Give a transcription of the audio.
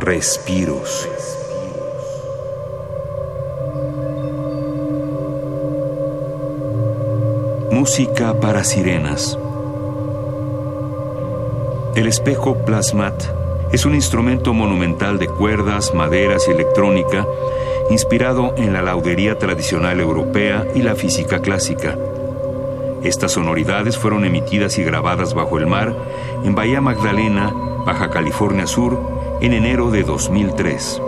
Respiros. Música para sirenas. El espejo Plasmat es un instrumento monumental de cuerdas, maderas y electrónica inspirado en la laudería tradicional europea y la física clásica. Estas sonoridades fueron emitidas y grabadas bajo el mar en Bahía Magdalena, Baja California Sur, en enero de 2003.